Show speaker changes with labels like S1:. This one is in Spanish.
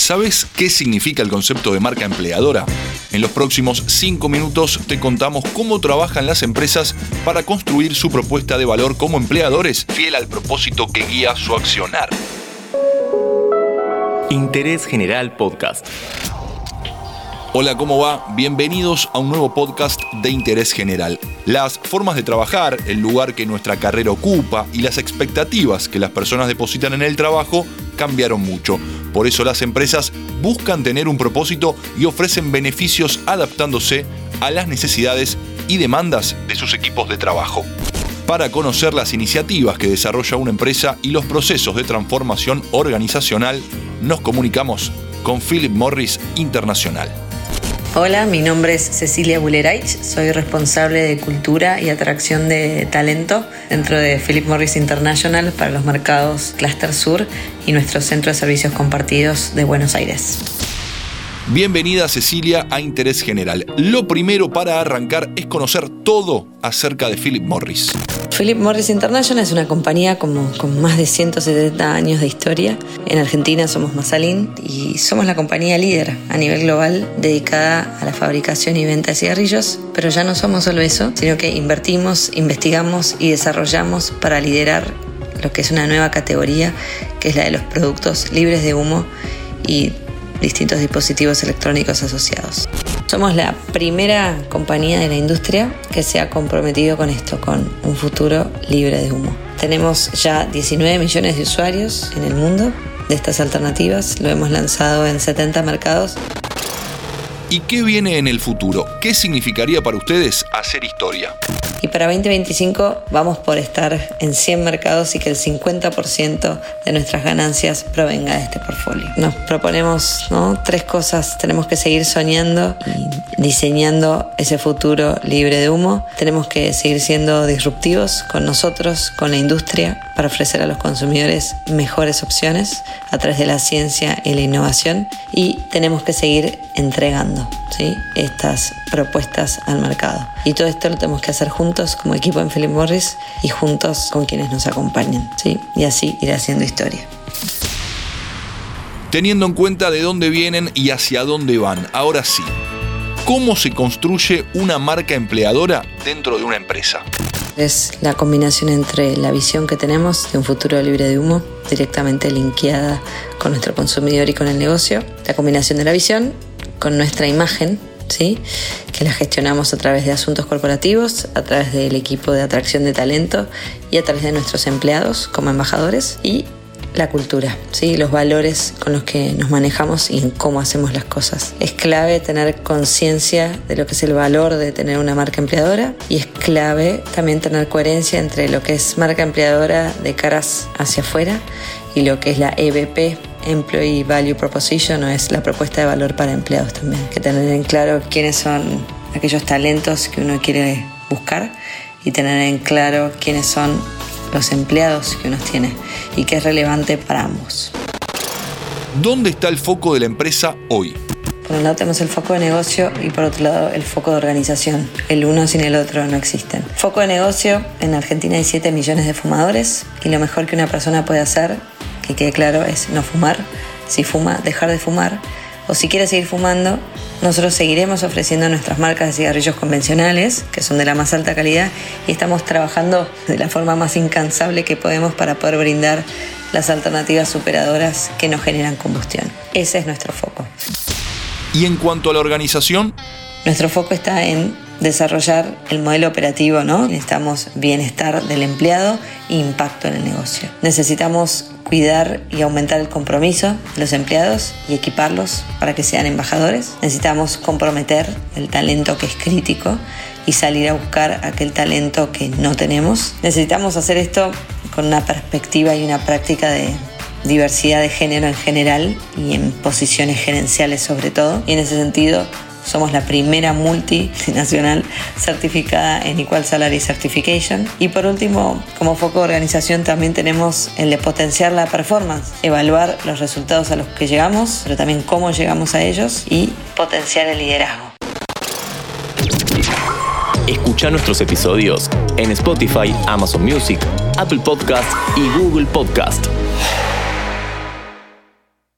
S1: ¿Sabes qué significa el concepto de marca empleadora? En los próximos 5 minutos te contamos cómo trabajan las empresas para construir su propuesta de valor como empleadores, fiel al propósito que guía su accionar.
S2: Interés General Podcast.
S1: Hola, ¿cómo va? Bienvenidos a un nuevo podcast de interés general. Las formas de trabajar, el lugar que nuestra carrera ocupa y las expectativas que las personas depositan en el trabajo cambiaron mucho. Por eso las empresas buscan tener un propósito y ofrecen beneficios adaptándose a las necesidades y demandas de sus equipos de trabajo. Para conocer las iniciativas que desarrolla una empresa y los procesos de transformación organizacional, nos comunicamos con Philip Morris Internacional.
S3: Hola, mi nombre es Cecilia Buleraich, soy responsable de cultura y atracción de talento dentro de Philip Morris International para los mercados Cluster Sur y nuestro centro de servicios compartidos de Buenos Aires.
S1: Bienvenida Cecilia a Interés General. Lo primero para arrancar es conocer todo acerca de Philip Morris.
S3: Philip Morris International es una compañía con, con más de 170 años de historia. En Argentina somos Masalín y somos la compañía líder a nivel global dedicada a la fabricación y venta de cigarrillos, pero ya no somos solo eso, sino que invertimos, investigamos y desarrollamos para liderar lo que es una nueva categoría, que es la de los productos libres de humo y distintos dispositivos electrónicos asociados. Somos la primera compañía de la industria que se ha comprometido con esto, con un futuro libre de humo. Tenemos ya 19 millones de usuarios en el mundo de estas alternativas, lo hemos lanzado en 70 mercados.
S1: ¿Y qué viene en el futuro? ¿Qué significaría para ustedes hacer historia?
S3: Y para 2025 vamos por estar en 100 mercados y que el 50% de nuestras ganancias provenga de este portfolio. Nos proponemos tres cosas, tenemos que seguir soñando y diseñando ese futuro libre de humo, tenemos que seguir siendo disruptivos con nosotros, con la industria, para ofrecer a los consumidores mejores opciones a través de la ciencia y la innovación y tenemos que seguir entregando estas propuestas al mercado. Y todo esto lo tenemos que hacer juntos como equipo en Philip Morris y juntos con quienes nos acompañan. Y así ir haciendo historia.
S1: Teniendo en cuenta de dónde vienen y hacia dónde van, ahora sí, ¿cómo se construye una marca empleadora dentro de una empresa?
S3: Es la combinación entre la visión que tenemos de un futuro libre de humo, directamente linkeada con nuestro consumidor y con el negocio, la combinación de la visión con nuestra imagen, ¿sí? que la gestionamos a través de asuntos corporativos, a través del equipo de atracción de talento y a través de nuestros empleados como embajadores y la cultura, ¿sí? los valores con los que nos manejamos y en cómo hacemos las cosas. Es clave tener conciencia de lo que es el valor de tener una marca empleadora y es clave también tener coherencia entre lo que es marca empleadora de caras hacia afuera y lo que es la EVP, Employee Value Proposition, o es la propuesta de valor para empleados también. que tener en claro quiénes son aquellos talentos que uno quiere buscar y tener en claro quiénes son los empleados que uno tiene y que es relevante para ambos.
S1: ¿Dónde está el foco de la empresa hoy?
S3: Por un lado tenemos el foco de negocio y por otro lado el foco de organización. El uno sin el otro no existen. Foco de negocio, en Argentina hay 7 millones de fumadores y lo mejor que una persona puede hacer, que quede claro, es no fumar. Si fuma, dejar de fumar. O si quiere seguir fumando, nosotros seguiremos ofreciendo nuestras marcas de cigarrillos convencionales, que son de la más alta calidad, y estamos trabajando de la forma más incansable que podemos para poder brindar las alternativas superadoras que nos generan combustión. Ese es nuestro foco.
S1: Y en cuanto a la organización,
S3: nuestro foco está en desarrollar el modelo operativo, ¿no? Necesitamos bienestar del empleado e impacto en el negocio. Necesitamos cuidar y aumentar el compromiso de los empleados y equiparlos para que sean embajadores. Necesitamos comprometer el talento que es crítico y salir a buscar aquel talento que no tenemos. Necesitamos hacer esto con una perspectiva y una práctica de diversidad de género en general y en posiciones gerenciales sobre todo. Y en ese sentido somos la primera multinacional certificada en Equal Salary Certification. Y por último, como foco de organización también tenemos el de potenciar la performance, evaluar los resultados a los que llegamos, pero también cómo llegamos a ellos y potenciar el liderazgo.
S2: Escucha nuestros episodios en Spotify, Amazon Music, Apple Podcast y Google Podcast.